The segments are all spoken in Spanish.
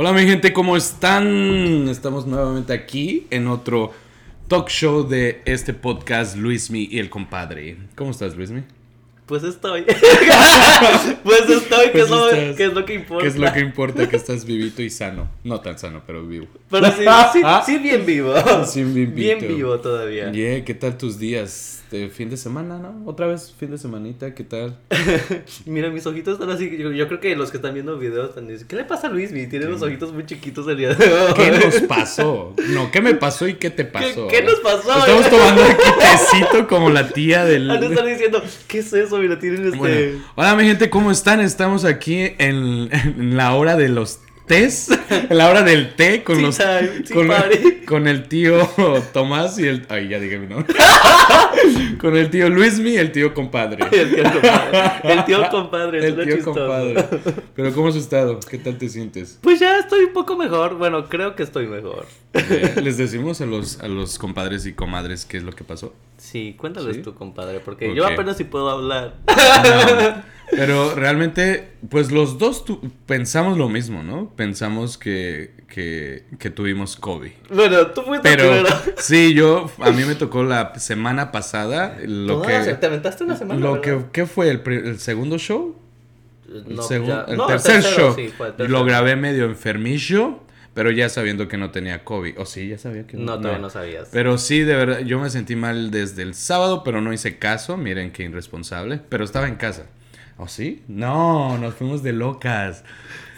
Hola mi gente, ¿cómo están? Estamos nuevamente aquí en otro talk show de este podcast Luismi y el compadre. ¿Cómo estás Luismi? Pues estoy. pues estoy, que, Pues es lo, estás. que es lo que importa. ¿Qué es lo que importa? Que estás vivito y sano. No tan sano, pero vivo. Pero sí, sí, sí bien vivo. Sí, bien vivo todavía. Yeah, ¿qué tal tus días? De fin de semana, ¿no? Otra vez, fin de semanita, ¿qué tal? Mira, mis ojitos están así. Yo, yo creo que los que están viendo videos están diciendo, ¿qué le pasa a Luis? Tiene los ojitos muy chiquitos el día de hoy. ¿Qué nos pasó? No, ¿qué me pasó y qué te pasó? qué nos pasó? Estamos tomando aquí tecito como la tía del... Estar diciendo, ¿qué es eso? Este. Hola mi gente, ¿cómo están? Estamos aquí en, en la hora de los en la hora del té con los tea con, con el tío Tomás y el ay ya dije mi nombre. con el tío Luismi y el tío compadre. El tío compadre. El tío compadre, El tío compadre. Pero ¿cómo has estado? ¿Qué tal te sientes? Pues ya estoy un poco mejor. Bueno, creo que estoy mejor. Eh, Les decimos a los, a los compadres y comadres qué es lo que pasó. Sí, cuéntales ¿Sí? tú, compadre, porque yo apenas si puedo hablar. No, pero realmente, pues los dos tu- pensamos lo mismo, ¿no? Pensamos que, que, que tuvimos COVID. Bueno, tú fuiste Pero sí, yo, a mí me tocó la semana pasada lo que... te aventaste una semana. Lo ¿verdad? que, ¿Qué fue? ¿El, el segundo show? El, No, ya- el no, tercer tercero, show. sí, fue el lo tercero. grabé medio enfermillo, pero ya sabiendo que no tenía COVID. ¿O sí? ¿Ya sabía que No, todavía no sabías. Pero sí, de verdad, yo me sentí mal desde el sábado, pero no hice caso. Miren qué irresponsable. Pero estaba en casa. ¿O sí? No, nos fuimos de locas.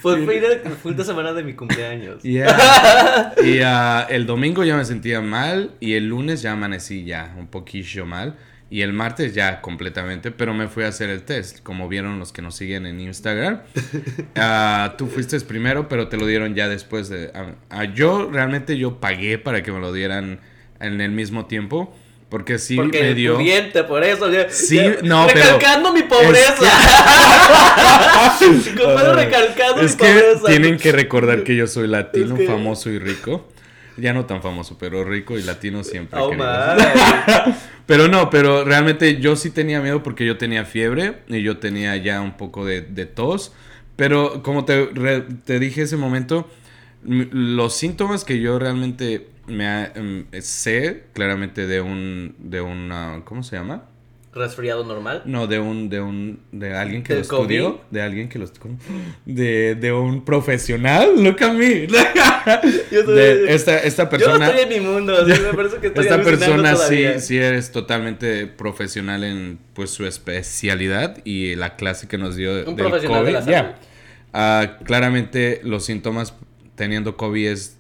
Fue el fin de, fin de semana de mi cumpleaños. Yeah. y ah, el domingo ya me sentía mal y el lunes ya amanecí ya un poquillo mal. Y el martes ya completamente, pero me fui a hacer el test, como vieron los que nos siguen en Instagram. Ah, tú fuiste primero, pero te lo dieron ya después de... ah, yo realmente yo pagué para que me lo dieran en el mismo tiempo, porque sí Porque me dio... pudiente, por eso. Sí, ya- no, pero- Recalcando mi pobreza. Compadre, recalcando Es mi que pobreza. tienen que recordar que yo soy latino, Es que- famoso y rico. Ya no tan famoso, pero rico y latino siempre. Oh. Pero no, pero realmente yo sí tenía miedo porque yo tenía fiebre y yo tenía ya un poco de, de tos. Pero como te, te dije ese momento, los síntomas que yo realmente me ha- em, sé claramente de un, de una, ¿cómo se llama? Resfriado normal. No, de un, de un, de alguien que lo estudió, de alguien que lo ¿cómo? de, de un profesional, look at me. Yo soy- De esta, esta Yo persona, no estoy en mi mundo, así me parece que estoy esta persona sí, todavía. sí eres totalmente profesional en pues su especialidad y la clase que nos dio Un del profesional de COVID. la ya. salud. Ah, claramente los síntomas teniendo COVID es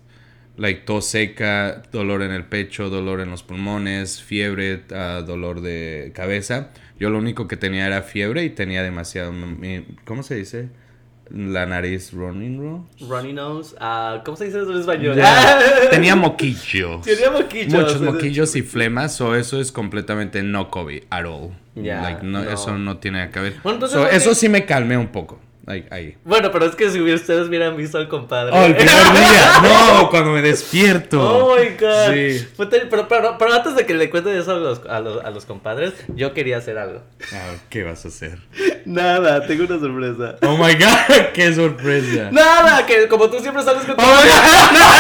like tos seca, dolor en el pecho, dolor en los pulmones, fiebre, ah, dolor de cabeza. Yo lo único que tenía era fiebre y tenía demasiado, mi- ¿cómo se dice? La nariz running, bro. Runny nose. ah, ¿Cómo se dice eso en español? Tenía moquillo. Tenía moquillos. Muchos moquillos y flemas, o eso es completamente no COVID at all. Like, no, no. Eso no tiene que ver. Bueno, So, eso sí me calmé un poco. Ahí, ahí. Bueno, pero es que si ustedes hubieran visto al compadre. Oh, el primer día. No, cuando me despierto. Oh my god. Sí. Pero, pero, pero antes de que le cuente eso a los, a, los, a los compadres, yo quería hacer algo. Ah, ¿Qué vas a hacer? Nada, tengo una sorpresa. Oh my god, qué sorpresa. Nada, que como tú siempre sales con tu. Oh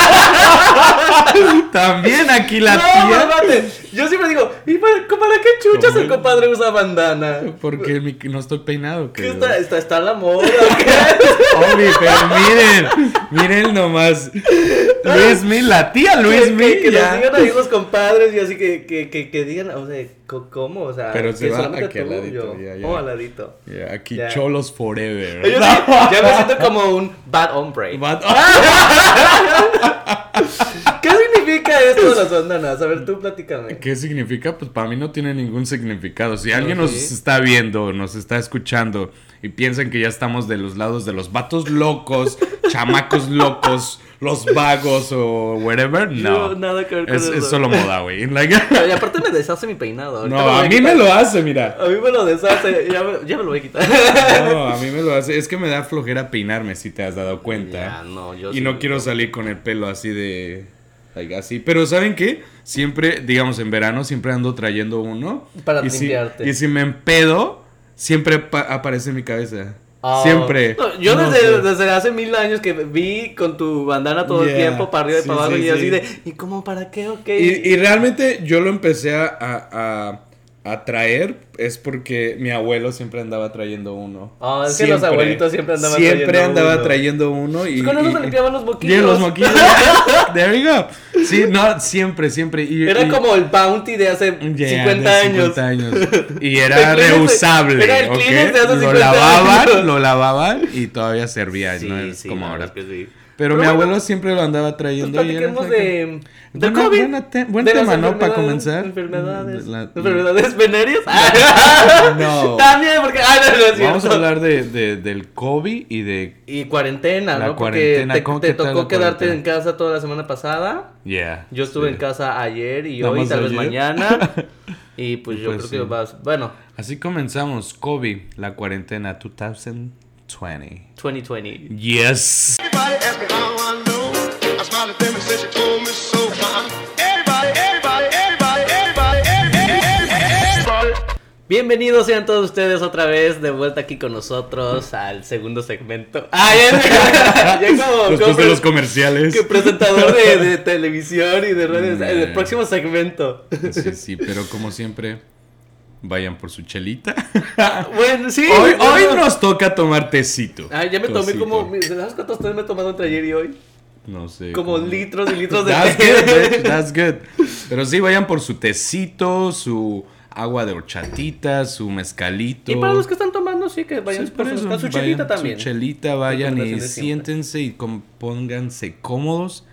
También aquí la no, tía. Yo siempre digo, ¿y para, para qué chuchas el compadre usa bandana? Porque mi- no estoy peinado. ¿Qué querido. está, está, está la moda? pero miren, miren nomás. Luismi, la tía que, Luismi. que, que nos digan ahí los compadres y así que, que, que, digan, o sea, ¿cómo? O sea, Pero se que va solamente aquí al tú, ladito, yo. ya, ya. Oh, al ladito. Ya, aquí Ya. cholos forever. Yo sí, ya me siento como un bad hombre. But- ¿Qué significa esto de las bandanas? A ver, tú platícame. ¿Qué significa? Pues para mí no tiene ningún significado. Si alguien nos está viendo, nos está escuchando y piensan que ya estamos de los lados de los vatos locos, chamacos locos, los vagos o whatever, no. No, nada que ver con es, eso. es solo moda, güey. Like- Y aparte me deshace mi peinado. ahorita no, a mí me lo hace, mira. A mí me lo deshace. Ya me, ya me lo voy a quitar. No, a mí me lo hace. Es que me da flojera peinarme, si te has dado cuenta. Ya, no, yo y sí. no quiero salir con el pelo así de. Así. Pero ¿saben qué? Siempre, digamos, en verano siempre ando trayendo uno. Para y si, limpiarte. y si me empedo, siempre pa- aparece en mi cabeza. Oh. Siempre. No, yo No desde, sé. desde hace mil años que vi con tu bandana todo el tiempo, para arriba y Sí, para abajo, sí, y así sí. de, ¿y cómo, para qué, ok? Y, y realmente yo lo empecé a, a, a traer es porque mi abuelo siempre andaba trayendo uno. Ah, es que los abuelitos siempre andaban Siempre trayendo andaba uno. trayendo uno y... Con eso y- se limpiaban los moquillos. Yeah, los moquillos. There we go. Sí, no, siempre, siempre. Y, Era y- como el Bounty de hace Yeah, 50 de años. 50 años. Y era reusable. era el ¿ok? Kleenex de hace Lo 50 lavaban, años. lo lavaban y todavía servía. Sí, no es sí, como ahora. es que sí. Pero, mi bueno, abuelo siempre lo andaba Pues trayendo. y platiquemos como que- de, de Buena- COVID. buena te- buen de tema, ¿no? Para comenzar. Enfermedades. La- Enfermedades venéreas. No. También, porque. Ah, no, no es. Vamos a hablar de, de- del COVID y de. Y cuarentena, La ¿no? cuarentena, Porque te, ¿cómo te qué tal tocó quedarte cuarentena? en casa toda la semana pasada. Yeah. Yo estuve sí. en casa ayer y Nada hoy, tal vez mañana. Y pues yo Pues creo que vas. Bueno, Así comenzamos. COVID, la cuarentena 2020. 2020. Yes. Everybody ask me how I know. I smiled at them and said she told me so. Everybody, everybody, everybody, everybody, everybody, everybody. Bienvenidos sean todos ustedes otra vez de vuelta aquí con nosotros al segundo segmento. Ah, ya, ya como, Después como de los comerciales. que presentador de, de televisión y de redes. Nah. El próximo segmento. Sí, sí, pero como siempre, vayan por su chelita. Bueno, sí. Hoy, nos toca tomar tecito. Ah, ya me tomé como. ¿Sabes cuántos té me he tomado entre ayer y hoy? No sé. Como litros y litros de That's té. good, bitch, that's good. Pero sí, vayan por su tecito, su agua de horchatita, su mezcalito. Y para los que están tomando, sí, que vayan Sí, por su, chelita también. Su chelita, vayan y siéntense y com- pónganse cómodos,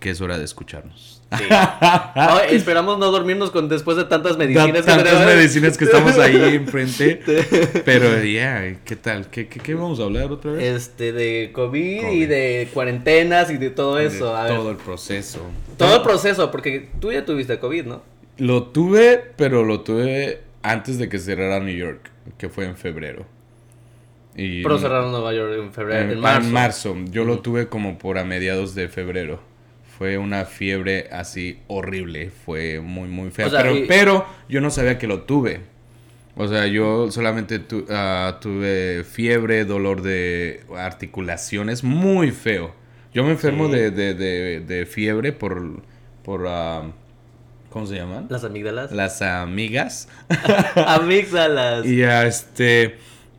que es hora de escucharnos. Sí. Esperamos no dormirnos con después de tantas medicinas. Da- que tantas tenemos. medicinas que estamos ahí enfrente. Pero ya, ¿qué tal? ¿Qué, qué, qué vamos a hablar otra vez? Este, de COVID, y de cuarentenas y de todo eso. De a ver. todo el proceso. Todo el proceso, porque tú ya tuviste COVID, ¿no? Lo tuve, pero lo tuve antes de que cerrara New York, que fue en febrero. Y Pero cerraron Nueva York en febrero, en, en marzo. en marzo. Yo lo tuve como por a mediados de febrero. Fue una fiebre así horrible. Fue muy, muy fea. O sea, pero, y- pero yo no sabía que lo tuve. O sea, yo solamente tu- ah, tuve fiebre, dolor de articulaciones, muy feo. Yo me enfermo Sí. de, de, de, de fiebre por, por ah, ¿cómo se llaman? Las amígdalas. Las amigas. Amígdalas. Y ah, este,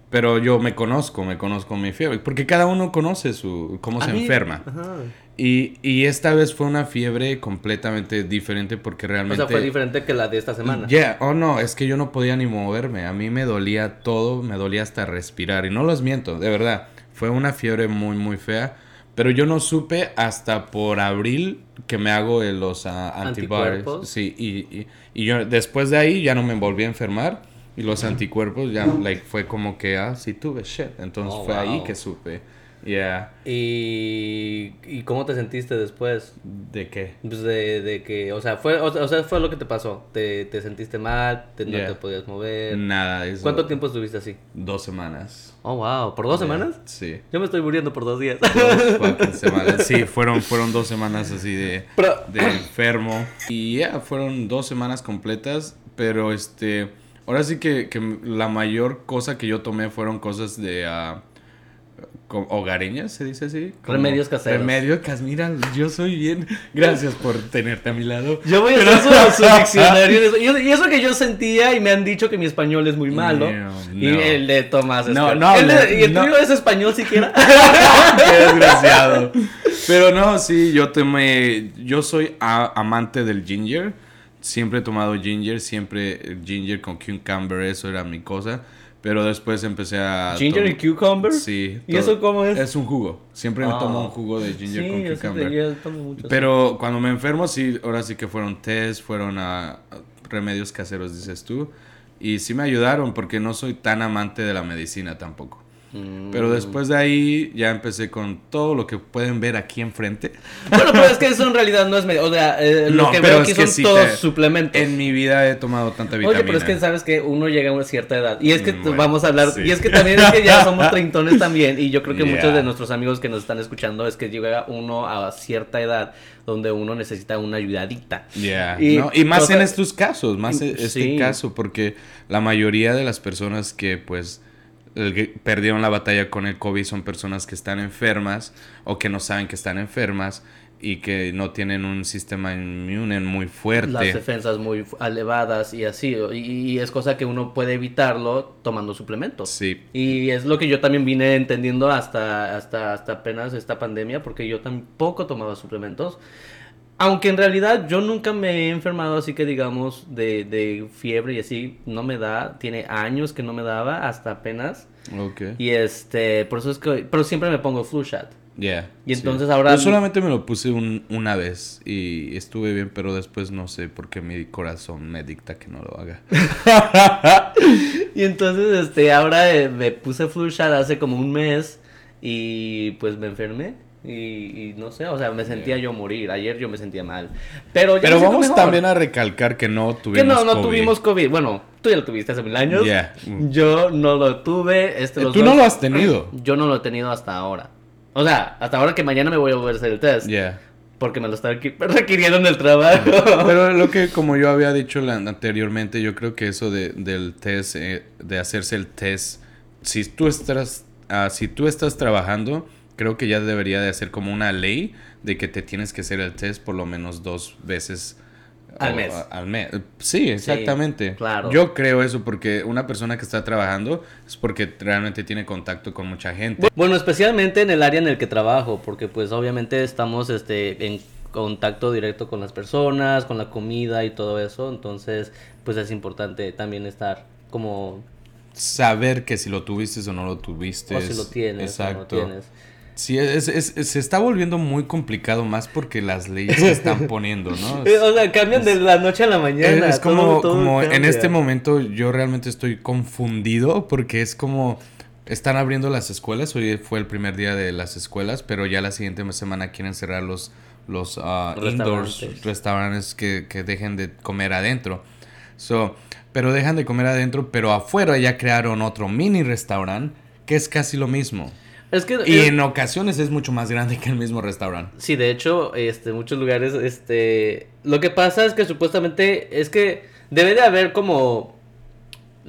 pero yo me conozco, me conozco mi fiebre, porque cada uno conoce su cómo se mí- enferma. Ajá. Y, y esta vez fue una fiebre completamente diferente porque O realmente... sea, fue diferente que la de esta semana. Yeah, oh no, es que yo no podía ni moverme. A mí me dolía todo, me dolía hasta respirar. Y no los miento, de verdad. Fue una fiebre muy, muy fea. Pero yo no supe hasta por abril que me hago los antibodies. Anticuerpos. Sí, y, y, y yo después de ahí ya no me volví a enfermar. Y los anticuerpos ya, like, fue como que, ah, sí tuve shit. Entonces Oh, fue ahí wow. que supe. Yeah. Y, ¿Y cómo te sentiste después? ¿De qué? Pues de, de que, o sea, fue, o, sea, fue lo que te pasó. Te, te sentiste mal, te- no Yeah. te podías mover. Nada, eso. ¿Cuánto tiempo estuviste así? Dos semanas. Oh, wow, ¿por dos Yeah, semanas? Sí. Yo me estoy muriendo por dos días. Dos semanas. Sí, fueron, fueron dos semanas así de, Pero- de enfermo. Y ya, fueron dos semanas completas. Pero este, ahora sí que, que la mayor cosa que yo tomé fueron cosas de co- hogareñas, se dice así. Como Remedios caseros. Remedios caseros. Mira, yo soy bien. Gracias por tenerte a mi lado. Yo voy a hacer su, su diccionario. Y eso- Y que yo sentía y me han dicho que mi español es muy malo. No, Y no. el de Tomás es No, no, El de- ¿Y el tuyo es español siquiera? Qué desgraciado. Pero no, sí, yo tomé. Yo soy a- amante del ginger. Siempre he tomado ginger, siempre ginger con cucumber, eso era mi cosa. Pero después empecé a. ¿Ginger y cucumber? Sí. ¿Y eso cómo es? Es un jugo. Siempre me Ah. tomo un jugo de ginger sí, con yo cucumber. yo tomo mucho así. Pero cuando me enfermo, sí, ahora sí que fueron test, fueron a, a remedios caseros, dices tú. Y sí me ayudaron porque no soy tan amante de la medicina tampoco. Mm. Pero después de ahí ya empecé con todo lo que pueden ver aquí enfrente. Bueno, pero es que eso en realidad no es medio. O sea, eh, lo que veo aquí son sí todos te- suplementos. En mi vida he tomado tanta vitamina. Oye, pero es que sabes que uno llega a una cierta edad. Y es que Mm, bueno, vamos a hablar. sí. Y es que también es que ya somos treintones también. Y yo creo que Yeah. muchos de nuestros amigos que nos están escuchando es que llega uno a cierta edad donde uno necesita una ayudadita. Yeah, Y ¿no? y más en estos casos, más en este sí. caso, porque la mayoría de las personas que pues perdieron la batalla con el COVID son personas que están enfermas o que no saben que están enfermas y que no tienen un sistema inmune muy fuerte. Las defensas muy elevadas y así. Y, y es cosa que uno puede evitarlo tomando suplementos. Sí. Y es lo que yo también vine entendiendo hasta, hasta, hasta apenas esta pandemia, porque yo tampoco tomaba suplementos. Aunque en realidad yo nunca me he enfermado así que digamos de, de fiebre y así, no me da, tiene años que no me daba hasta apenas. Ok. Y este, por eso es que, pero siempre me pongo flu shot. Yeah, Y sí. entonces ahora- Yo solamente me lo puse un- una vez y estuve bien, pero después no sé por qué mi corazón me dicta que no lo haga. Y entonces, este, ahora eh, me puse flu shot hace como un mes y pues me enfermé. Y, y no sé, o sea, me sentía yo morir. Ayer yo me sentía mal. Pero, ya Pero vamos mejor. también a recalcar que no tuvimos Que no, no COVID. tuvimos COVID. Bueno, tú ya lo tuviste hace mil años. Yeah. Mm. Yo no lo tuve. Este, Eh, los Tú dos- no lo has tenido. Yo no lo he tenido hasta ahora. O sea, hasta ahora que mañana me voy a volver a hacer el test. Yeah. Porque me lo están requi- requiriendo en el trabajo. Pero lo que, como yo había dicho anteriormente, yo creo que eso de, del test, eh, de hacerse el test, si tú estás, ah, si tú estás trabajando, creo que ya debería de hacer como una ley de que te tienes que hacer el test por lo menos dos veces Al o- mes. a- al mes. Sí, exactamente. claro. Yo creo eso porque una persona que está trabajando es porque realmente tiene contacto con mucha gente. Bueno, especialmente en el área en el que trabajo, porque pues obviamente estamos este, en contacto directo con las personas, con la comida y todo eso, entonces pues es importante también estar como Saber que si lo tuviste o no lo tuviste. o si lo tienes o no Exacto. lo tienes. Sí, es, es- es- se está volviendo muy complicado más porque las leyes se están poniendo, ¿no? Eh, O sea, cambian de la noche a la mañana. Es, como, todo- todo como en este momento yo realmente estoy confundido porque es como están abriendo las escuelas, hoy fue el primer día de las escuelas, pero ya la siguiente semana quieren cerrar los, los indoors Restaurantes. restaurantes que, que dejen de comer adentro. So, pero dejan de comer adentro, pero afuera ya crearon otro mini restaurante que es casi lo mismo. Es que Y en ocasiones es mucho más grande que el mismo restaurante. Sí, de hecho, este, muchos lugares, este, lo que pasa es que supuestamente es que debe de haber como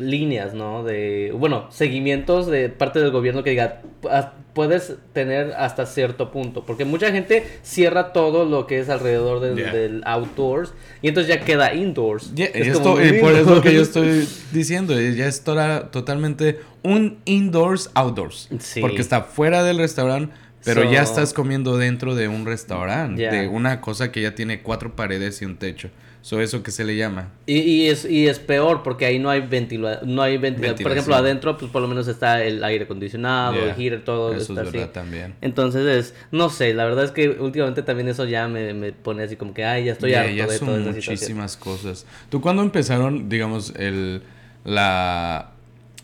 líneas, ¿no? De, bueno, seguimientos de parte del gobierno que diga, "Ah, puedes tener hasta cierto punto, porque mucha gente cierra todo lo que es alrededor del, Yeah. del outdoors y entonces ya queda indoors. Es esto- eh, por eso que yo estoy diciendo, eh, ya es tora- totalmente un indoors outdoors. Sí. Porque está fuera del restaurante, pero So- ya estás comiendo dentro de un restaurante, de una cosa que ya tiene cuatro paredes y un techo. So, eso que se le llama. Y, y es, y es peor porque ahí no hay ventila no hay ventila- Por ejemplo, Ventilación. adentro pues por lo menos está el aire acondicionado, Yeah. el heater, todo Eso está es así. verdad también. Entonces es, no sé, la verdad es que últimamente también eso ya me, me pone así como que, ay, ya estoy Ya, harto ya de son toda esta situación. muchísimas cosas. ¿Tú cuándo empezaron, digamos, el, la,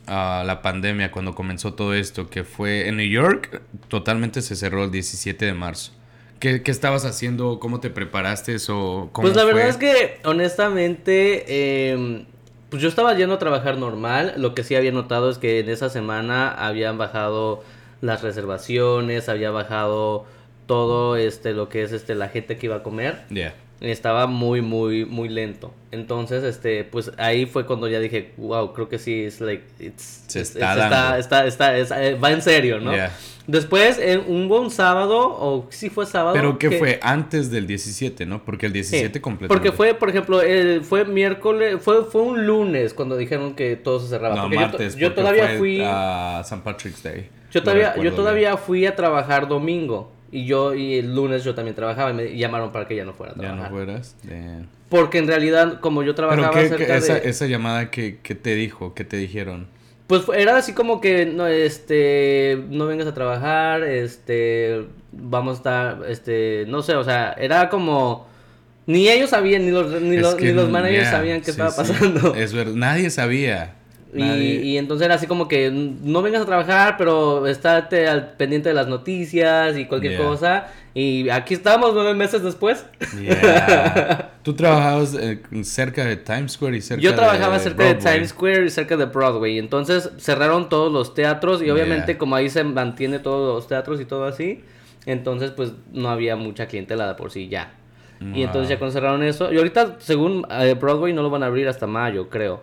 ah, la pandemia, cuando comenzó todo esto, que fue en New York, totalmente se cerró el 17 de marzo? ¿Qué, qué estabas haciendo? ¿Cómo te preparaste? ¿O cómo Pues la fue? verdad es que, honestamente, eh, pues yo estaba yendo a trabajar normal. Lo que sí había notado es que en esa semana habían bajado las reservaciones, había bajado todo este lo que es este la gente que iba a comer. Ya. Estaba muy muy muy lento entonces este pues ahí fue cuando ya dije wow creo que sí es like it's, Se it's- está it's- dando. está está, está- es- eh, va en serio no Ya. después hubo un sábado o sí fue sábado ¿Pero que- fue? Antes del 17, ¿no? Porque el Sí, 17 completamente. porque fue por ejemplo el- fue miércoles fue fue un lunes cuando dijeron que todo se cerraba No, porque martes. yo, porque todavía fue, fui a St. Patrick's Day. yo todavía yo todavía fui a trabajar domingo y yo y el lunes yo también trabajaba y me llamaron para que ya no fuera a bien. ¿Ya trabajar no fueras? Damn. porque en realidad como yo ¿Pero trabajaba qué, cerca qué- esa, de esa llamada que, que te dijo? ¿Qué te dijeron? Pues era así como que no este no vengas a trabajar, este vamos a estar este no sé, o sea, era como ni ellos sabían ni los ni, los, que, ni los managers yeah, sabían qué sí, estaba sí. pasando. Es verdad, nadie sabía. Y, y entonces era así como que no vengas a trabajar, pero estate al pendiente de las noticias y cualquier Yeah. cosa. Y aquí estamos nueve meses después. Yeah. Tú trabajabas eh, cerca de Times Square y cerca Yo trabajaba de cerca de Broadway. Times Square y cerca de Broadway. Entonces cerraron todos los teatros y obviamente Yeah. como ahí se mantiene todos los teatros y todo así, entonces pues no había mucha clientela de por sí ya. Y entonces ya cuando cerraron eso, y ahorita según eh, Broadway no lo van a abrir hasta mayo, creo.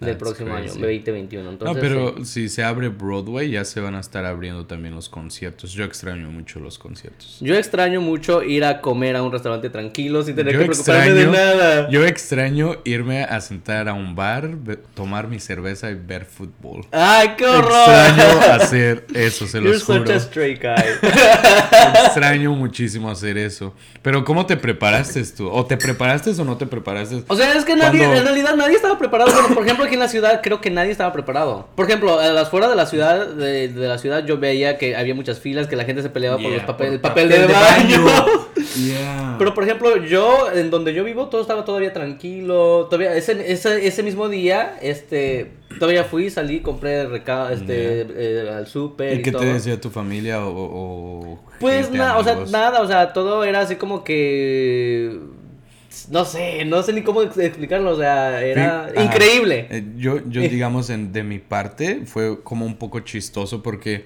Del próximo año, crazy. 2021. Entonces, no, pero sí. si se abre Broadway, ya se van a estar abriendo también los conciertos. Yo extraño mucho los conciertos. Yo extraño mucho ir a comer a un restaurante tranquilo sin tener Yo que preocuparme de nada. Yo extraño irme a sentar a un bar, tomar mi cerveza y ver fútbol. ¡Ay, qué horror! Extraño hacer eso, se You're los juro. such a stray guy. Extraño muchísimo hacer eso. Pero ¿cómo te preparaste tú? ¿O te preparaste o no te preparaste? O sea, es que nadie, Cuando- en realidad nadie estaba preparado. Bueno, por ejemplo, aquí en la ciudad creo que nadie estaba preparado. Por ejemplo, a las fuera de la ciudad, de, de la ciudad yo veía que había muchas filas, que la gente se peleaba por los papel, por el papel, de, baño. Yeah. Pero por ejemplo, yo, en donde yo vivo, todo estaba todavía tranquilo. Todavía, ese, ese, ese mismo día, este, todavía fui, salí, compré reca este, eh, al súper y, ¿Y qué todo. te decía tu familia o...? o- Pues nada, o sea, nada, o sea, todo era así como que... No sé, no sé ni cómo ex- explicarlo, o sea, era Sí, increíble. Eh, yo, yo digamos, en, de mi parte, fue como un poco chistoso porque,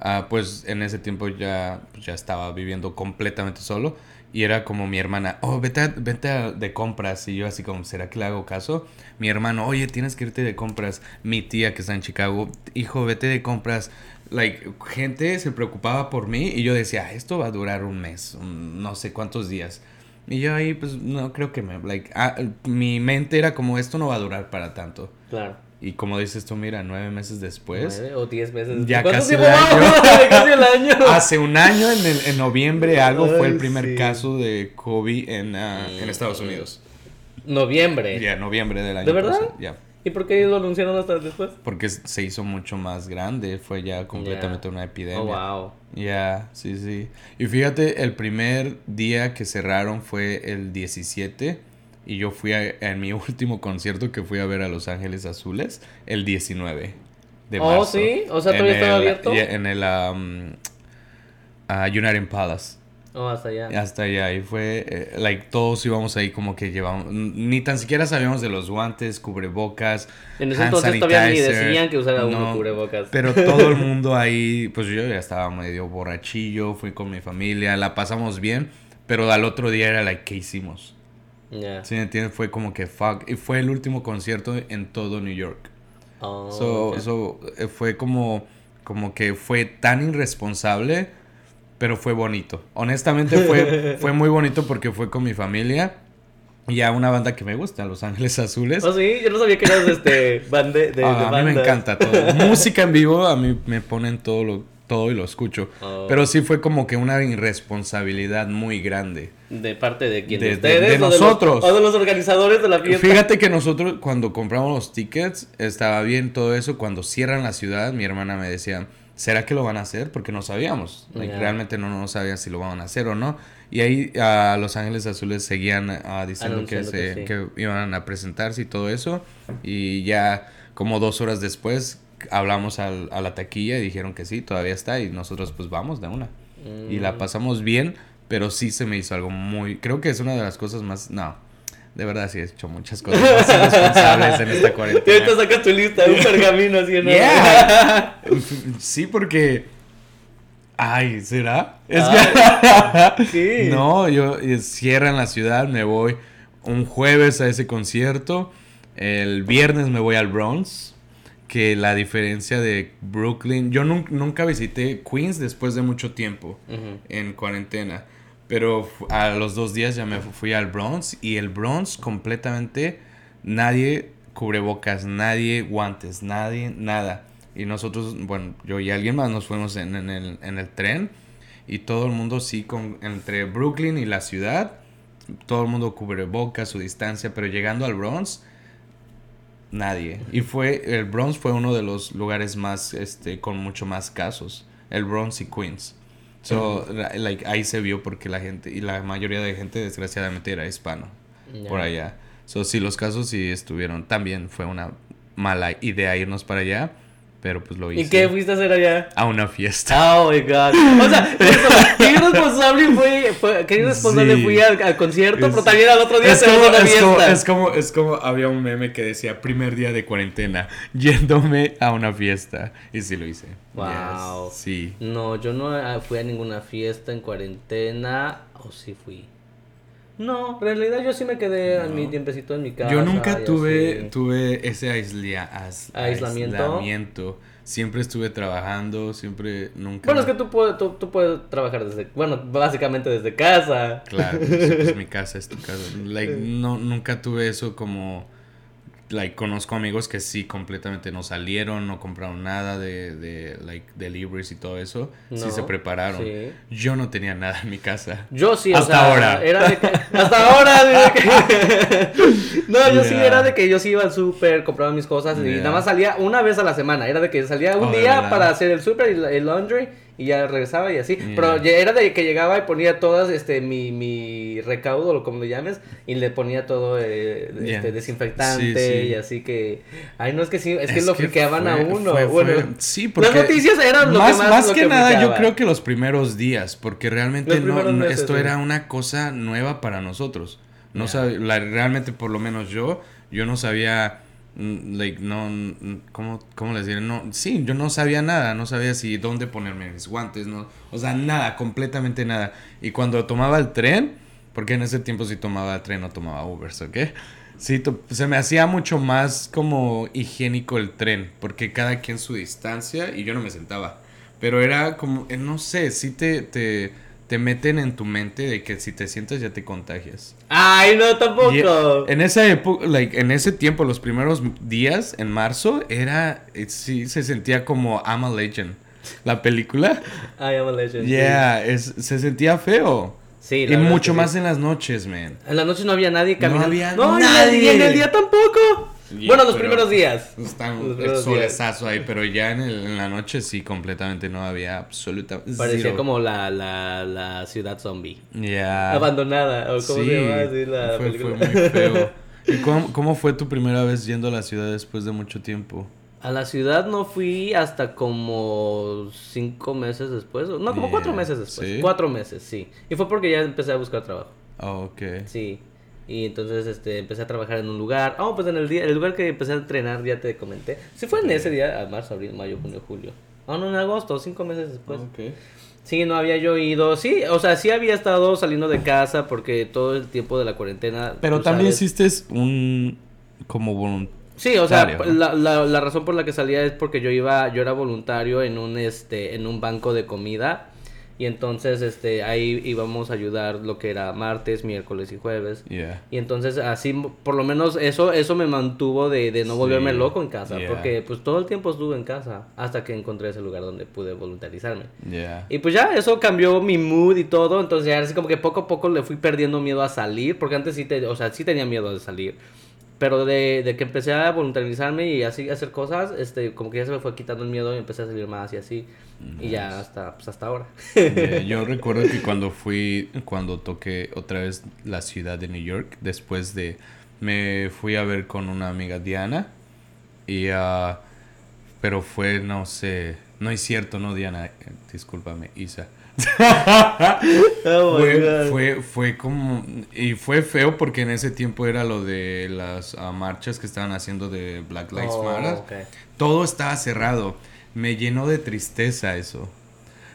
ah, pues, en ese tiempo ya, pues, ya estaba viviendo completamente solo. Y era como mi hermana, oh, vete, a- vete a- de compras. Y yo así como, ¿será que le hago caso? Mi hermano, oye, tienes que irte de compras. Mi tía que está en Chicago, hijo, vete de compras. Like, gente se preocupaba por mí y yo decía, "Ah, esto va a durar un mes, un- no sé cuántos días. Y yo ahí, pues, no creo que me, like, ah, mi mente era como, esto no va a durar para tanto. Claro. Y como dices tú, mira, nueve meses después, Nueve o diez meses. Ya ¿Cuánto casi el año. va? casi el año. hace un año, en, el- en noviembre, algo fue el primer sí. caso de COVID en, ah, en Estados Unidos. Noviembre. Ya, noviembre del año. ¿De verdad? Ya. ¿Y por qué lo anunciaron hasta después? Porque se hizo mucho más grande, fue ya completamente una epidemia. Oh, wow. Ya, sí, sí. Y fíjate, el primer día que cerraron fue el 17 y yo fui a, en mi último concierto que fui a ver a Los Ángeles Azules el 19 de Oh, marzo. ¿sí? O sea, En ¿todavía estaba el- abierto? En el um, ah, United Palace. Oh, hasta allá. Hasta allá, y fue, eh, like, todos íbamos ahí como que llevamos, ni tan siquiera sabíamos de los guantes, cubrebocas, En ese hand entonces todavía ni decían que usara uno no, cubrebocas. Pero todo el mundo ahí, pues yo ya estaba medio borrachillo, fui con mi familia, la pasamos bien, pero al otro día era like, ¿qué hicimos? Ya. ¿Sí me entiendes? Fue como que fuck, y fue el último concierto en todo New York. Oh, So, ok. so, eh, fue como, como que fue tan irresponsable, pero fue bonito. Honestamente fue, fue muy bonito porque fue con mi familia y a una banda que me gusta, Los Ángeles Azules. Oh, sí, yo no sabía que eras este bande de, Ah, de a mí me encanta todo. Música en vivo, a mí me ponen todo lo, todo y lo escucho. Oh. Pero sí fue como que una irresponsabilidad muy grande. De parte de quién, De- de, de- ustedes de o los- nosotros. o de los organizadores de la fiesta. Fíjate que nosotros cuando compramos los tickets estaba bien todo eso. Cuando cierran la ciudad, mi hermana me decía, ¿será que lo van a hacer? Porque no sabíamos. Like. Realmente no, no sabían si lo van a hacer o no. Y ahí a Los Ángeles Azules seguían ah, diciendo que, se, sí. que iban a presentarse y todo eso. Y ya como dos horas después hablamos al- a la taquilla y dijeron que sí, todavía está. Y nosotros pues vamos de una. Y Mm. la pasamos bien, pero sí se me hizo algo muy... Creo que es una de las cosas más... No, de verdad sí he hecho muchas cosas más irresponsables en esta Y ahorita cuarentena. sacas tu lista, un pergamino así enorme. Yeah. Sí, porque... Ay, ¿será? Es que... Sí. No, yo eh, cierran la ciudad, me voy un jueves a ese concierto, el viernes me voy al Bronx, que la diferencia de Brooklyn, yo nun- nunca visité Queens después de mucho tiempo en cuarentena, pero a los dos días ya me fu- fui al Bronx y el Bronx completamente nadie cubrebocas, nadie guantes, nadie nada. Y nosotros, bueno, yo y alguien más nos fuimos en, en el, en el tren y todo el mundo sí, con, entre Brooklyn y la ciudad, todo el mundo cubrebocas, su distancia, pero llegando al Bronx, nadie. Y fue, el Bronx fue uno de los lugares más, este, con mucho más casos, el Bronx y Queens. So, like, ahí se vio porque la gente, y la mayoría de gente desgraciadamente era hispano, por allá. So, sí, los casos sí estuvieron, también fue una mala idea irnos para allá, pero pues lo hice. ¿Y qué fuiste a hacer allá? A una fiesta. Oh my god. O sea, eso, qué irresponsable fui, fue, qué irresponsable Sí. fui al, al concierto, Es- pero también al otro día Es se como, fue a una es, como, fiesta. es, como, es como había un meme que decía primer día de cuarentena, yéndome a una fiesta. Y sí lo hice. Wow. Yes, sí. No, yo no ah, fui a ninguna fiesta en cuarentena. O sí fui. No, en realidad yo sí me quedé en No. mi tiempecito en mi casa. Yo nunca tuve, así. tuve ese aislia- as- ¿Aislamiento? aislamiento. Siempre estuve trabajando, siempre, nunca. Bueno, es que tú puedes, tú, tú puedes trabajar desde, bueno, básicamente desde casa. Claro, pues mi casa es tu casa. Like, no, nunca tuve eso como... Like, conozco amigos que sí completamente no salieron, no compraron nada de, de like, deliveries y todo eso. Sí No, se prepararon. sí. Yo no tenía nada en mi casa. Yo sí, Hasta o sea, ahora. Era de que, hasta ahora, de que- No, yo sí era de que yo sí iba al súper, compraba mis cosas y nada más salía una vez a la semana. Era de que salía un Oh, ¿de día para hacer el súper y la- el laundry y ya regresaba y así. Yeah. Pero ya era de que llegaba y ponía todas este mi, mi recaudo o como le llames y le ponía todo eh, Yeah. este desinfectante Sí, sí. y así que ay no es que sí, es, que lo friqueaban a uno. fue- bueno, fue- sí, porque las noticias eran lo más, que más, más lo que, nada, yo creo que los primeros días, porque realmente no, primeros no- meses, esto sí. era una cosa nueva para nosotros. No Yeah. sabe- la- realmente, por lo menos yo, yo no sabía, like, no, mm, ¿cómo, cómo les diré? No, sí, yo no sabía nada, no sabía si dónde ponerme mis guantes, no, o sea, nada, completamente nada. Y cuando tomaba el tren, porque en ese tiempo sí tomaba el tren, no tomaba Ubers, ¿ok? Sí, se me hacía mucho más como higiénico el tren, porque cada quien su distancia y yo no me sentaba. Pero era como, eh, no sé, sí te, te, te meten en tu mente de que si te sientas ya te contagias. Ay, no Y tampoco. en esa época, like, en ese tiempo, los primeros días, en marzo, era, eh, sí, se sentía como I'm a Legend. La película, I am a legend. sí. yeah, es, se sentía feo. Sí, la y verdad es mucho que más sí. en las noches, man. En la noche no había nadie caminando. había no, y en el- nadie. Y en el día tampoco. Bueno, los pero- primeros días. Está Los un solezazo ahí, pero ya en, el- en la noche sí, completamente no había absolutamente. Parecía zero. como la, la, la ciudad zombie. Ya. Abandonada. O como Sí, se llama así la fue, película. fue muy feo. ¿Y cómo, cómo fue tu primera vez yendo a la ciudad después de mucho tiempo? A la ciudad no fui hasta como cinco meses después. No, como Yeah, cuatro meses después. ¿sí? Cuatro meses, sí. Y fue porque ya empecé a buscar trabajo. Oh, ok. Sí. Y entonces este, empecé a trabajar en un lugar. Oh, pues en el día, el lugar que empecé a entrenar, ya te comenté. Sí, fue en ese día, a marzo, abril, mayo, junio, julio. Oh, no, en agosto, cinco meses después. Sí, no había yo ido. Sí, o sea, sí había estado saliendo de casa porque todo el tiempo de la cuarentena. Pero también sabes. hiciste un. como voluntario. Sí, o sea, la, la, la razón por la que salía es porque yo iba, yo era voluntario en un este, en un banco de comida. Y entonces este ahí íbamos a ayudar lo que era martes, miércoles y jueves. Yeah. Y entonces así por lo menos eso eso me mantuvo de, de no Sí, volverme loco en casa, yeah. porque pues todo el tiempo estuve en casa hasta que encontré ese lugar donde pude voluntarizarme. Yeah. Y pues ya eso cambió mi mood y todo, entonces ya así como que poco a poco le fui perdiendo miedo a salir, porque antes sí te, o sea, sí tenía miedo de salir. Pero de, de que empecé a voluntarizarme y así hacer cosas, este, como que ya se me fue quitando el miedo y empecé a salir más y así. Y ya hasta, pues hasta ahora. Yeah, Yo recuerdo que cuando fui, cuando toqué otra vez la ciudad de New York, después de, me fui a ver con una amiga Diana, y, ah, pero fue, no sé, no es cierto, no Diana, eh, discúlpame, Isa. Oh fue, fue, fue como, y fue feo porque en ese tiempo era lo de las ah, marchas que estaban haciendo de Black Lives Oh, Matter. Todo estaba cerrado. Me llenó de tristeza eso.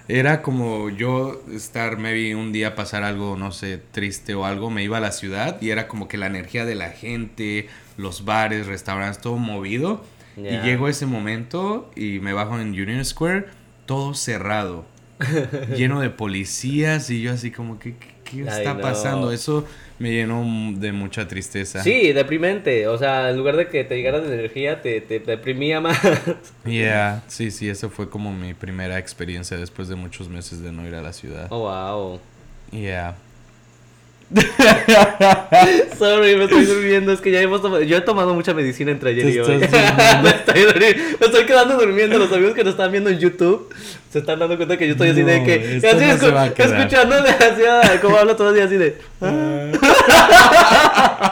Era como yo estar, maybe un día pasar algo, no sé, triste o algo, me iba a la ciudad y era como que la energía de la gente, los bares, restaurantes, todo movido. Ya. Y llego ese momento y me bajo en Union Square, todo cerrado, lleno de policías y yo así como que, ¿qué, qué está pasando? Eso me llenó de mucha tristeza. Sí, deprimente. O sea, en lugar de que te llegara de energía, te, te deprimía más. Yeah, sí, sí, eso fue como mi primera experiencia después de muchos meses de no ir a la ciudad. Oh, wow. Yeah. Sorry, me estoy durmiendo. Es que ya hemos tomado. Yo he tomado mucha medicina entre ayer y hoy. me, estoy durmi- me estoy quedando durmiendo. Los amigos que nos están viendo en YouTube se están dando cuenta que yo estoy así de que. esto así no escu- se va a quedar. escuchándole así a- como hablo todo el día así de.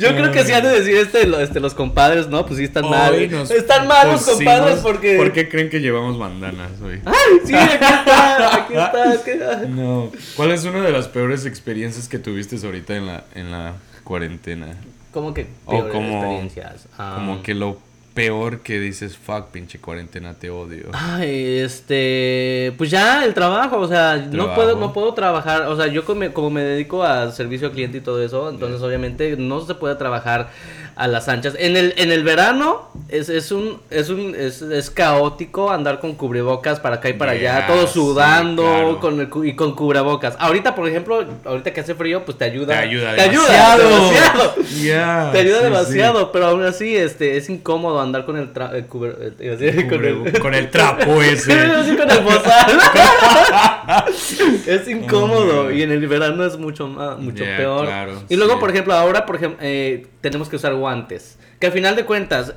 Yo creo que sí han de decir este, lo- este, los compadres, ¿no? Pues sí están mal. Hoy nos Están mal los compadres porque. ¿Por qué creen que llevamos bandanas hoy? ¡Ay! Sí, aquí está, aquí está. No. ¿Cuál es una de las peores experiencias que tuviste ahorita en la, en la cuarentena? ¿Cómo que O peores como- experiencias? Ah, Como que lo peor que dices, fuck, pinche cuarentena, te odio? Ay, este, pues ya el trabajo, o sea, no puedo, no puedo trabajar, o sea, yo como, como me dedico a servicio al cliente y todo eso, entonces obviamente no se puede trabajar a las anchas. En el, en el verano es, es un, es un, es, es caótico andar con cubrebocas para acá y para Ya, allá, todo sí, sudando claro. con el y con cubrebocas. Ahorita, por ejemplo, ahorita que hace frío, pues te ayuda. Te ayuda te ayuda demasiado. demasiado. Ya, Te ayuda sí, sí. demasiado, pero aún así este, es incómodo andar con el, tra- el cubre- eh, iba a decir, con el- Cubre- con el trapo ese. Con el bozal. es incómodo Oh, y en el verano es mucho más, mucho Yeah, peor. claro, y luego, sí. por ejemplo, ahora, por ejemplo, eh, tenemos que usar guantes. Que al final de cuentas,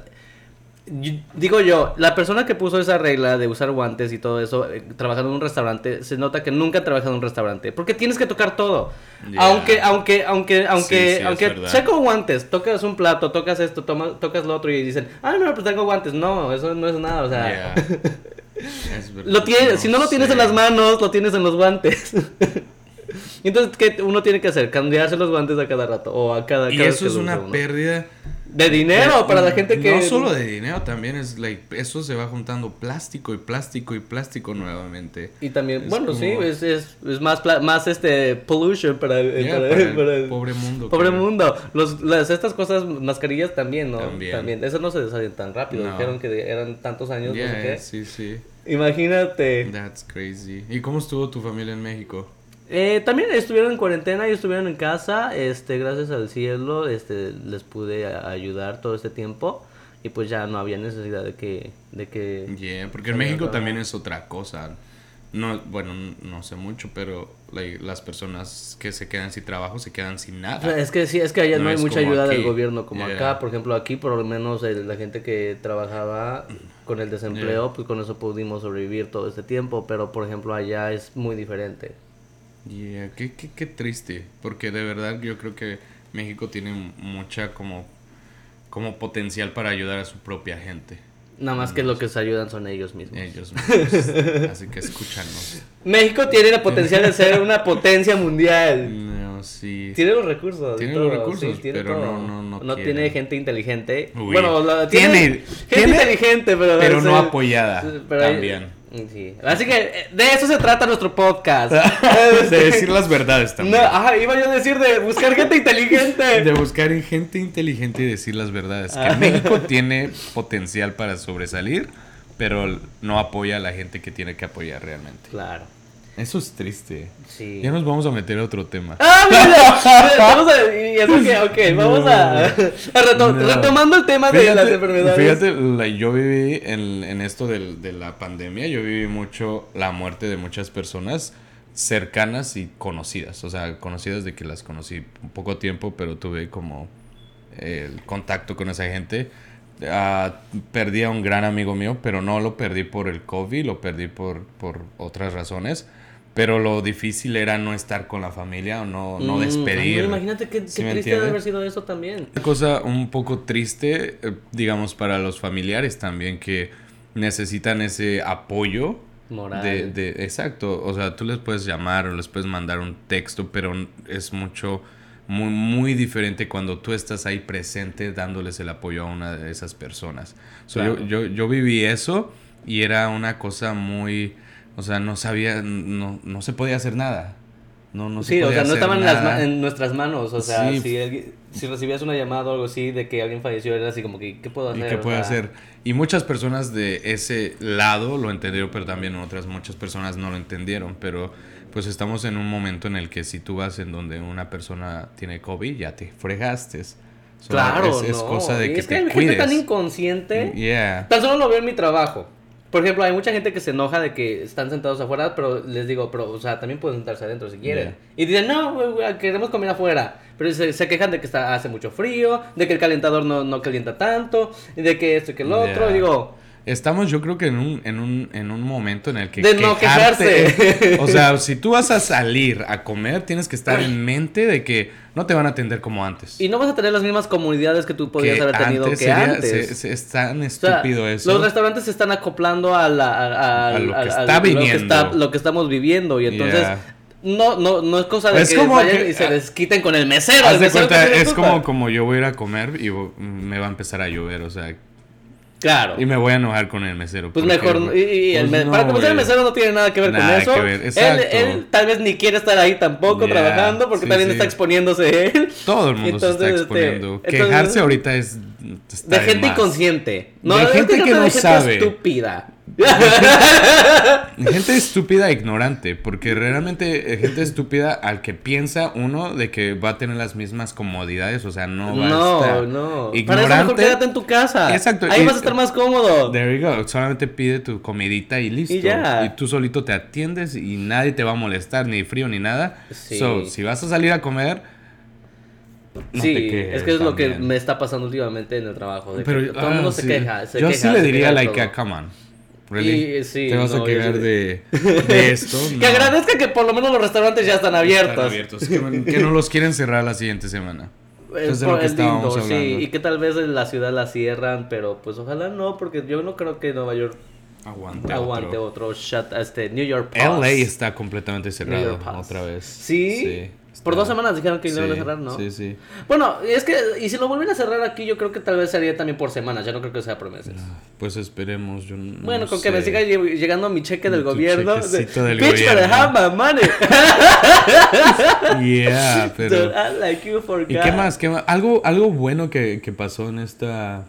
yo- digo yo, la persona que puso esa regla de usar guantes y todo eso, eh, trabajando en un restaurante, se nota que nunca ha trabajado en un restaurante, porque tienes que tocar todo. Yeah. Aunque, aunque, aunque, aunque, Sí, sí, aunque sea con guantes, tocas un plato, tocas esto, toma- tocas lo otro y dicen, ah, no, pues tengo guantes. No, eso no es nada, o sea. Yeah. Es verdad, Lo tienes, si no lo tienes sé. en las manos, lo tienes en los guantes. Entonces, ¿qué uno tiene que hacer? Cambiarse los guantes a cada rato o a cada Y cada eso es una uno. pérdida. de dinero de- para la gente que No solo de dinero, también es like. Eso se va juntando plástico y plástico y plástico nuevamente. y también, es bueno, sí, como- es, es, es más más este pollution para, el- Yeah, para, para el para el pobre mundo. pobre que- mundo. Los, las, estas cosas, mascarillas también, ¿no? También. Eso no se deshacen tan rápido. No. Dijeron que eran tantos años, no sé Yeah, qué. sí, sí. Imagínate. That's crazy. ¿Y cómo estuvo tu familia en México? Eh, también estuvieron en cuarentena y estuvieron en casa, este, gracias al cielo, este, les pude ayudar todo este tiempo y pues ya no había necesidad de que, de que, Yeah, porque en México también es otra cosa. No, bueno, no sé mucho, pero las personas que se quedan sin trabajo se quedan sin O nada. sea, es que sí, es que allá no, No hay mucha ayuda del gobierno como Yeah. acá, por ejemplo aquí por lo menos el- la gente que trabajaba con el desempleo, Yeah. pues con eso pudimos sobrevivir todo este tiempo, pero por ejemplo allá es muy diferente. Yeah, qué, qué, qué triste, porque de verdad yo creo que México tiene mucha como, como potencial para ayudar a su propia gente, Nada más que lo que se ayudan son ellos mismos. ellos mismos. Así que escúchanos. México tiene el potencial de ser una potencia mundial. No, sí. Tiene los recursos. Tiene todo, los recursos, tiene pero todo. no- no- no tiene quiere. gente inteligente. Uy. Bueno, la- Tiene- tiene, gente tiene, inteligente, pero, no apoyada pero hay- también. Sí. Así que eh, de eso se trata nuestro podcast. De decir las verdades No, también. ajá, iba yo a decir de buscar gente inteligente. De buscar en gente inteligente y decir las verdades. Que México tiene potencial para sobresalir, pero no apoya a la gente que tiene que apoyar realmente. Claro. Eso es triste. Sí. Ya nos vamos a meter a otro tema. Ah, mira, vamos a, y eso que, ok, vamos a, a reto- No. retomando el tema de las enfermedades. fíjate, yo viví en, en esto del- de la pandemia, yo viví mucho la muerte de muchas personas cercanas y conocidas. O sea, conocidas de que las conocí un poco tiempo, pero tuve como el contacto con esa gente. Ah, perdí a un gran amigo mío, pero no lo perdí por el COVID, lo perdí por, por otras razones. Pero lo difícil era no estar con la familia o no, no Mm, despedir. ay, imagínate qué, ¿Sí triste haber sido eso también. Una cosa un poco triste, eh, digamos, para los familiares también, que necesitan ese apoyo. Moral. De, de- exacto, o sea, tú les puedes llamar o les puedes mandar un texto, pero es mucho, muy, muy diferente cuando tú estás ahí presente dándoles el apoyo a una de esas personas. So, Claro. yo, yo, yo viví eso y era una cosa muy, o sea, no sabía, no, no se podía hacer nada. No, no se Sí, o sea, no estaban en, las nuestras manos. O sea, Sí. si, si recibías una llamada o algo así de que alguien falleció, era así como que, ¿qué puedo ¿Y hacer? qué O puede sea, hacer? Y muchas personas de ese lado lo entendieron, pero también otras muchas personas no lo entendieron. Pero pues estamos en un momento en el que si tú vas en donde una persona tiene COVID, ya te fregaste. So, Claro, es, cosa de y que es que te hay cuides. gente tan inconsciente. Yeah. Tan solo lo veo en mi trabajo. Por ejemplo, hay mucha gente que se enoja de que están sentados afuera, pero les digo, pero, o sea, también pueden sentarse adentro si quieren. Yeah. Y dicen, no, queremos comer afuera. Pero se, se quejan de que está, hace mucho frío, de que el calentador no, no calienta tanto, y de que esto y que el otro. Yeah. Y digo, Estamos, yo creo que en un, en un, en un momento en el que. De no quejarte- quejarse. o sea, si tú vas a salir a comer, tienes que estar en mente de que no te van a atender como antes. y no vas a tener las mismas comunidades que tú podías Que haber tenido antes que sería- antes. se- se- es tan O sea, estúpido eso. Los restaurantes se están acoplando a, la, a, A lo que está Lo que, viniendo. está- lo que estamos viviendo. Y entonces, Yeah. no, no, no es cosa de Es que como vayan que- y se les quiten con el mesero. El cuenta, es como, como yo voy a ir a comer y me va a empezar a llover, o sea, Claro. Y me voy a enojar con el mesero. Pues mejor, y, y el pues me- para no, comenzar el mesero no tiene nada que ver Nada con eso. que ver, él, él tal vez ni quiere estar ahí tampoco trabajando porque sí, también sí. está exponiéndose él. Todo el mundo se está este, exponiendo. entonces- Quejarse ahorita es. De gente inconsciente. No, De gente que no de gente sabe. estúpida. Gente estúpida e ignorante, porque realmente gente estúpida al que piensa uno de que va a tener las mismas comodidades, o sea, no va a estar. no. Para eso Ignorante. mejor quédate en tu casa. Exacto, Ahí y- vas a estar más cómodo. There you go. Solamente pide tu comidita y listo. Y ya. Y tú solito te atiendes y nadie te va a molestar, ni frío ni nada. Sí. So, si vas a salir a comer, no sí, quejes es que es lo que me está pasando últimamente en el trabajo. de que Pero, todo el mundo ah, se queja. se Yo queja, sí le diría, like, todo. a come on. Really? Y- sí, ¿Te vas no, a quejar yo- de, de esto? Que No. agradezca que por lo menos los restaurantes ya están abiertos. Están abiertos. Que, que no los quieren cerrar la siguiente semana. Es Es de lo por- que es lindo, estábamos sí, hablando. y que tal vez en la ciudad la cierran, pero pues ojalá no, porque yo no creo que Nueva York Aguante. aguante otro. otro, shut, este, New York Post. LA está completamente cerrado otra vez. ¿Sí? Por está- dos semanas dijeron que iban a Sí, cerrar, ¿no? Sí, sí. Bueno, es que, y si lo vuelven a cerrar aquí, yo creo que tal vez sería también por semanas, ya no creo que sea por meses. Pues esperemos. Yo no Bueno, con sé. que me siga lle- llegando mi cheque del gobierno. del Bitch, gobierno. have my money. Yeah, pero. I like you for ¿Y qué más? ¿Qué más? Algo, algo bueno que, que pasó en esta.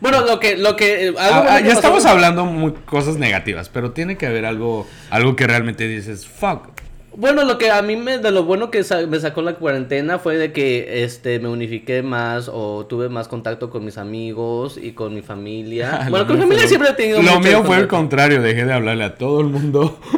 Bueno, lo que, lo que, algo Ah, bueno ah, que ya pasó- estamos hablando muy cosas negativas, pero tiene que haber algo, algo que realmente dices, fuck. Bueno, lo que a mí me, de lo bueno que sa- me sacó la cuarentena fue de que este me unifiqué más o tuve más contacto con mis amigos y con mi familia. Lo bueno, con mi familia fue- siempre he tenido Lo mío fue el contrario, dejé de hablarle a todo el mundo.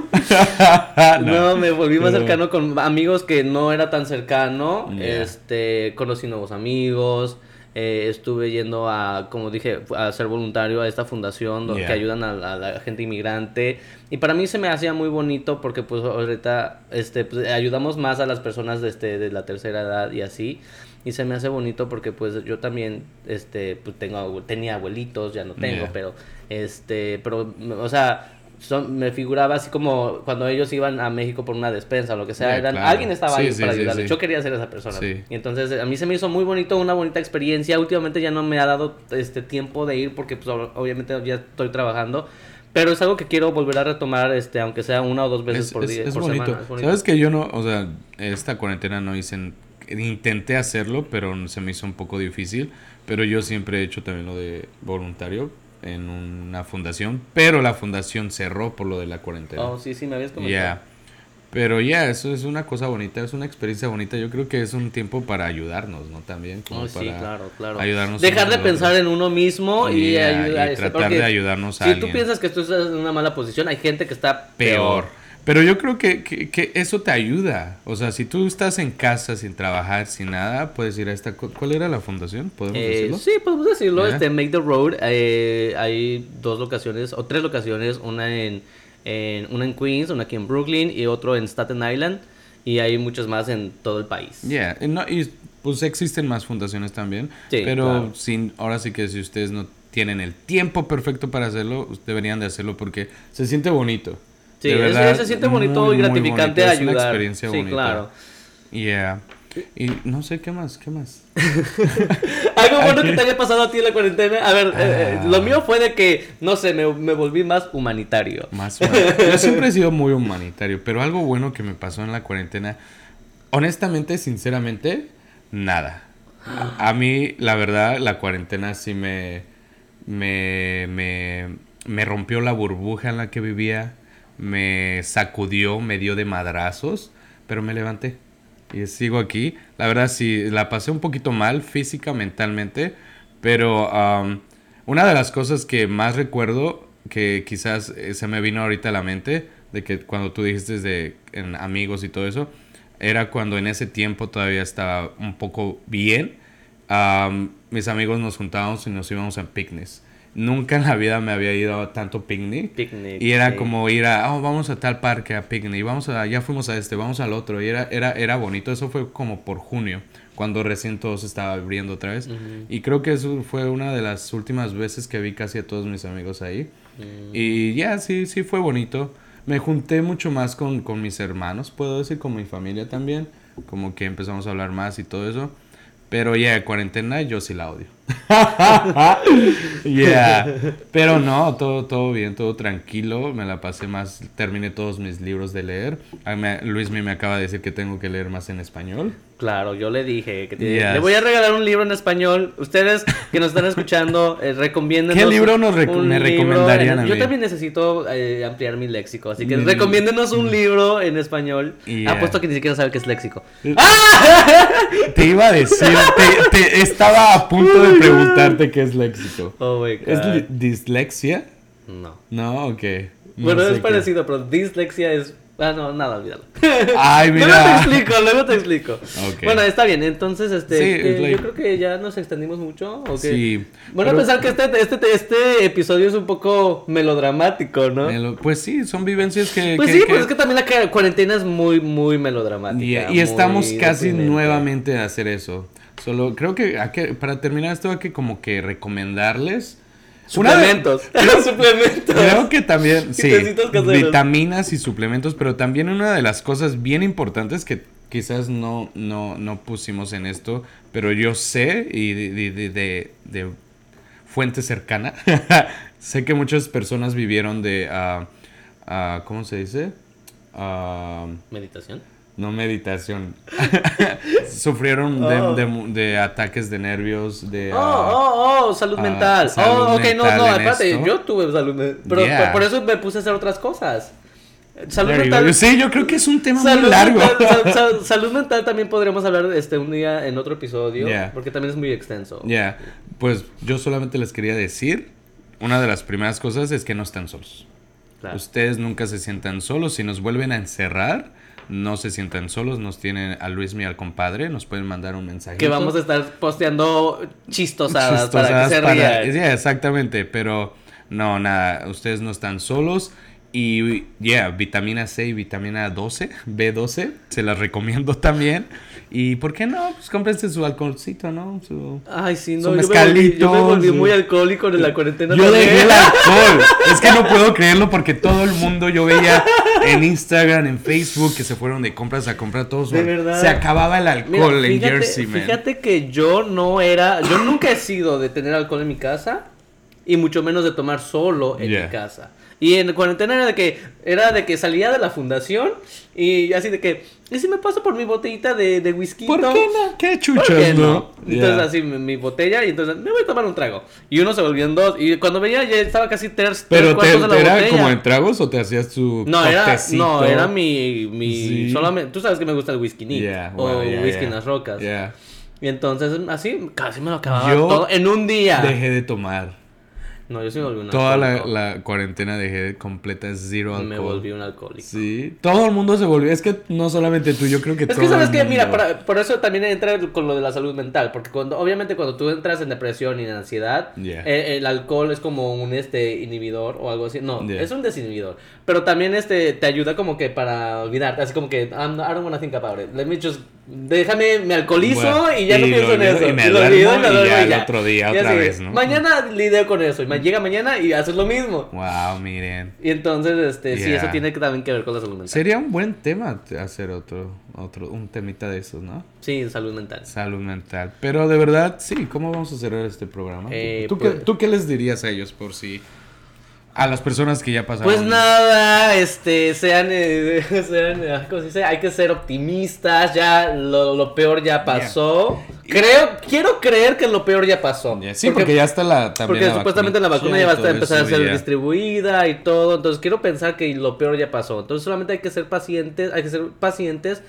No, me volví más Pero- cercano con amigos que no era tan cercano. Yeah. Este, conocí nuevos amigos. Eh, estuve yendo a, como dije, a ser voluntario a esta fundación do- Yeah. que ayudan a, la- a la gente inmigrante. Y para mí se me hacía muy bonito porque pues ahorita este, pues, ayudamos más a las personas de, este, de la tercera edad y así. Y se me hace bonito porque pues yo también este, pues, tengo, tenía abuelitos, ya no tengo, Yeah. pero este, pero, o sea, son, me figuraba así como cuando ellos iban a México por una despensa o lo que sea, Yeah, eran, claro. alguien estaba Sí, ahí sí, para ayudarles. sí. Yo quería ser esa persona. Y entonces a mí se me hizo muy bonito, una bonita experiencia. Últimamente ya no me ha dado este tiempo de ir porque pues ob- obviamente ya estoy trabajando. Pero es algo que quiero volver a retomar, este, aunque sea una o dos veces Es, por día. es por bonito. semana. Es bonito. Sabes que yo no, o sea, esta cuarentena no hice, en- intenté hacerlo, pero se me hizo un poco difícil. Pero yo siempre he hecho también lo de voluntario en una fundación, pero la fundación cerró por lo de la cuarentena. Oh, sí, sí, me habías Ya. comentado. Pero ya, eso es una cosa bonita, es una experiencia bonita. Yo creo que es un tiempo para ayudarnos, ¿no? También como Oh, sí, para claro, claro. ayudarnos. Dejar de pensar en uno mismo y Yeah, ayudar. y tratar de ayudarnos a Si tú alguien. piensas que tú estás en una mala posición, hay gente que está peor. peor. Pero yo creo que, que, que eso te ayuda. O sea, si tú estás en casa sin trabajar, sin nada, puedes ir a esta... cu- ¿Cuál era la fundación? ¿Podemos Eh, decirlo? sí, podemos decirlo. Ya. Este, Make the Road. eh, hay dos locaciones, o tres locaciones. Una en, en- una en Queens, una aquí en Brooklyn y otro en Staten Island. Y hay muchos más en todo el país. Yeah, no, y pues existen más fundaciones también. Sí, pero claro. sin, ahora sí que si ustedes no tienen el tiempo perfecto para hacerlo, deberían de hacerlo porque se siente bonito. Sí, es- verdad, se siente bonito muy, y gratificante bonito. Es ayudar. una experiencia sí, bonita. claro. Yeah. Y no sé qué más, qué más. Algo bueno Aquí. que te haya pasado a ti en la cuarentena. A ver, eh, eh, Ah. lo mío fue de que, no sé, me, me volví más humanitario. Más humano. Yo siempre he sido muy humanitario, pero algo bueno que me pasó en la cuarentena, honestamente, sinceramente, nada. A a mí, la verdad, la cuarentena sí me, me, me, me rompió la burbuja en la que vivía, me sacudió, me dio de madrazos, pero me levanté y sigo aquí. La verdad, sí, la pasé un poquito mal física, mentalmente, pero am, una de las cosas que más recuerdo, que quizás eh, se me vino ahorita a la mente, de que cuando tú dijiste de en amigos y todo eso, era cuando en ese tiempo todavía estaba un poco bien. am, mis amigos nos juntábamos y nos íbamos a picnics. Nunca en la vida me había ido a tanto picnic. Picnic, Y era sí. como ir a, oh, vamos a tal parque a picnic, vamos a, ya fuimos a este, vamos al otro. Y era, era, era bonito. Eso fue como por junio, cuando recién todo se estaba abriendo otra vez. Y creo que eso fue una de las últimas veces que vi casi a todos mis amigos ahí. Mm. Y ya, sí, sí fue bonito. Me junté mucho más con, con mis hermanos, puedo decir, con mi familia también. Como que empezamos a hablar más y todo eso. Pero ya, cuarentena yo sí la odio. yeah. Pero no, todo, todo bien, todo tranquilo. Me la pasé más, terminé todos mis libros de leer. Ah, Luis me, acaba de decir que tengo que leer más en español. Claro, yo le dije que Yes. le voy a regalar un libro en español. Ustedes que nos están escuchando, eh, recomiéndenos ¿Qué libro nos me recomendarían en- a Yo mí? también necesito eh, ampliar mi léxico, así que Mm. recomiéndenos un libro en español. Yeah. Apuesto que ni siquiera sabe qué es léxico. Te iba a decir, te, te- estaba a punto de preguntarte qué es léxico. Oh my god. ¿Es dislexia? No. No, ok. No bueno, es qué. parecido, pero dislexia es. Ah, no, nada, olvídalo. Ay, Luego mira. te explico, luego te explico. Bueno, está bien, entonces, este, Sí, eh, like- yo creo que ya nos extendimos mucho. ¿o qué? Sí. Bueno, a pensar que este, este, este episodio es un poco melodramático, ¿no? Pues sí, son vivencias que... Pues que- sí, que- pues es que también la cuarentena es muy, muy melodramática. Y, y muy estamos casi deprimente. nuevamente a hacer eso. Solo creo que, para terminar esto hay que como que recomendarles... Suplementos. Suplementos. Creo que también, sí, vitaminas y suplementos, pero también una de las cosas bien importantes que quizás no, no, no pusimos en esto, pero yo sé y de, de- de- de- de fuente cercana, sé que muchas personas vivieron de, ah, ah, ¿cómo se dice? Ah, Meditación. No meditación. Sufrieron de, Oh. de- de ataques de nervios, de... Oh, oh, oh, salud ah, mental. salud oh, ok, no, mental no, espérate, yo tuve salud mental. Pero Yeah. por, por eso me puse a hacer otras cosas. Salud there mental. Sí, yo creo que es un tema Salud muy largo. mental, sal- sal- salud mental también podríamos hablar este un día en otro episodio, Yeah. porque también es muy extenso. Ya, pues yo solamente les quería decir, una de las primeras cosas es que no están solos. Claro. Ustedes nunca se sientan solos. Si nos vuelven a encerrar, no se sientan solos. Nos tienen a Luis y al compadre. Nos pueden mandar un mensaje. Que vamos a estar posteando chistosadas, para que se para- rían. Yeah, exactamente, pero no, nada, ustedes no están solos. Y, yeah, vitamina C y vitamina 12, B12, se las recomiendo también. Y, ¿por qué no? Pues cómprense su alcoholcito, ¿no? Su... Ay, sí, Su no, yo me, volví, yo me mezcalito, volví su- muy alcohólico en la cuarentena. Yo también. dejé el alcohol. Es que no puedo creerlo porque todo el mundo yo veía en Instagram, en Facebook, que se fueron de compras a comprar todos. De verdad. Se acababa el Mira, alcohol en fíjate, Jersey, man. fíjate que yo no era, yo nunca he sido de tener alcohol en mi casa y mucho menos de tomar solo en Yeah. mi casa. Y en cuarentena era de que era de que salía de la fundación y así de que ¿y si me paso por mi botellita de, de whisky? ¿Por qué no? ¿Qué ¿Por chuchos, qué no? no? Entonces Yeah. así mi, mi botella y entonces me voy a tomar un trago. Y uno se volvió en dos y cuando veía ya estaba casi tres, tres Pero te, cuartos de la ¿era botella. como en tragos o te hacías tu No, era, no, era mi, mi Sí. solamente, tú sabes que me gusta el whisky neat Yeah, o well, yeah, whisky en las rocas. Y entonces así casi me lo acababa Yo todo en un día. Dejé de tomar. No, yo sí me volví un Toda la, la cuarentena dejé de completa zero alcohol. Me volví un alcohólico. Sí, todo el mundo se volvió. Es que no solamente tú, yo creo que Es todo que sabes el que, mira, mundo. para- por eso también entra con lo de la salud mental, porque cuando, obviamente cuando tú entras en depresión y en ansiedad, Yeah. eh, el alcohol es como un este inhibidor o algo así, no, Yeah. es un desinhibidor, pero también este te ayuda como que para olvidarte, así como que I'm I don't wanna think about it, let me just, déjame, me alcoholizo Bueno, y ya no pienso en eso, y me lo duermo olvido y me duermo ya y el otro día Y otra así, vez, ¿no? Mañana lidio con eso, y llega mañana y haces lo mismo. Wow, miren. Y entonces, este, sí, eso tiene que también que ver con la salud mental. Sería un buen tema hacer otro, otro, un temita de esos, ¿no? Sí, salud mental. Salud mental. Pero de verdad, sí, ¿cómo vamos a cerrar este programa? Eh, ¿Tú, pues- qué, tú qué les dirías a ellos por si... A las personas que ya pasaron. Pues nada, este, sean, eh, sean, ah, ¿cómo se dice? Hay que ser optimistas, ya lo, lo peor ya pasó. Creo, quiero creer que lo peor ya pasó. Sí, porque, ya está la también porque la supuestamente la vacuna ya va a empezar a ser ya. distribuida y todo. Entonces quiero pensar que lo peor ya pasó. Entonces solamente hay que ser pacientes, hay que ser pacientes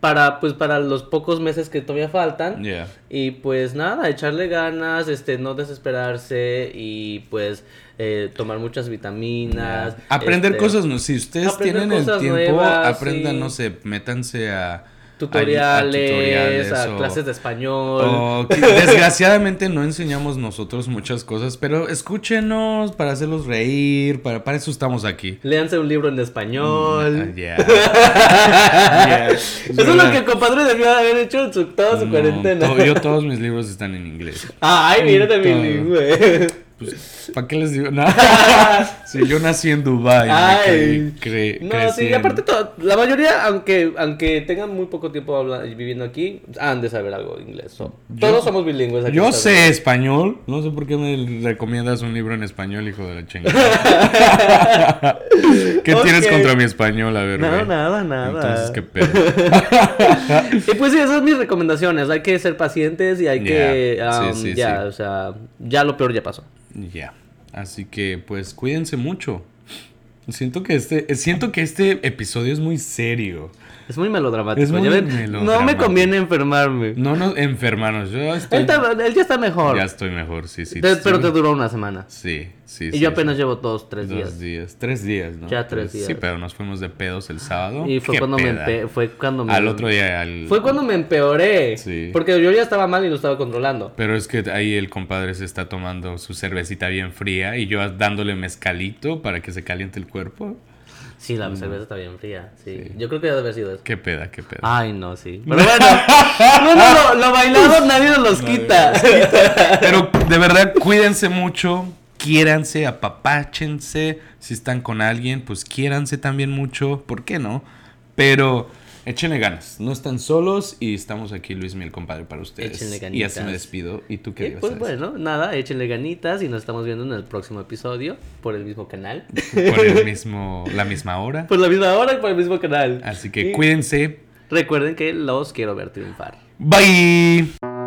para, pues, para los pocos meses que todavía faltan. Y pues nada, echarle ganas, este, no desesperarse y pues eh, tomar muchas vitaminas. Aprender este, cosas, no, si ustedes tienen el tiempo, nuevas, aprendan, sí. no sé, métanse a tutoriales, a, tutoriales o- clases de español. o desgraciadamente no enseñamos nosotros muchas cosas, pero escúchenos para hacerlos reír, para, para eso estamos aquí. Léanse un libro en español. Yeah. Yeah. Eso es lo que el compadre debió de haber hecho en su, toda su No, cuarentena. to- yo todos mis libros están en inglés. Ay, mira Todo. también bilingüe. Pues, ¿para qué les digo? No. sí, yo nací en Dubai. Ay. cre- No, crecí sí, en- aparte todo, la mayoría, aunque aunque tengan muy poco tiempo viviendo aquí, han de saber algo de inglés. so- Todos somos bilingües aquí. Yo sé español. No sé por qué me recomiendas un libro en español, hijo de la chingada. ¿Qué tienes contra mi español? A ver, No, nada, nada. Entonces, ¿qué pedo? Y pues sí, esas son mis recomendaciones. Hay que ser pacientes y hay que. Ya, sí, um, sí, ya, o sea, ya lo peor ya pasó. Ya. Así que, pues, cuídense mucho. Siento que este, siento que este episodio es muy serio. Es muy melodramático. Es muy ya ven, No me conviene enfermarme. No nos enfermarnos. Yo estoy. Él, está- él ya está mejor. Ya estoy mejor, sí, sí. Te- sí. pero te duró una semana. Sí, sí. Y sí, yo apenas llevo dos, tres Dos días. días. Tres días, ¿no? Ya tres días. Sí, pero nos fuimos de pedos el sábado. Y fue cuando, me peda. empe- fue cuando me Al otro día, al... Fue cuando me empeoré. Sí. Porque yo ya estaba mal y lo estaba controlando. Pero es que ahí el compadre se está tomando su cervecita bien fría y yo dándole mezcalito para que se caliente el cuerpo. Sí, la cerveza está bien fría. Sí. Yo creo que debe haber sido eso. Qué peda, qué peda. Ay, no, sí. Pero bueno, no, no, lo, lo bailado nadie nos los quita. Pero de verdad, cuídense mucho, quiéranse, apapáchense. Si están con alguien, pues quiéranse también mucho. ¿Por qué no? Pero échenle ganas. No están solos y estamos aquí, Luis, mi el compadre, para ustedes. Échenle y así ganitas. me despido. ¿Y tú qué ibas pues bueno, nada, échenle ganitas y nos estamos viendo en el próximo episodio por el mismo canal. Por el mismo, la misma hora. Por la misma hora y por el mismo canal. Así que Y cuídense. Recuerden que los quiero ver triunfar. Bye.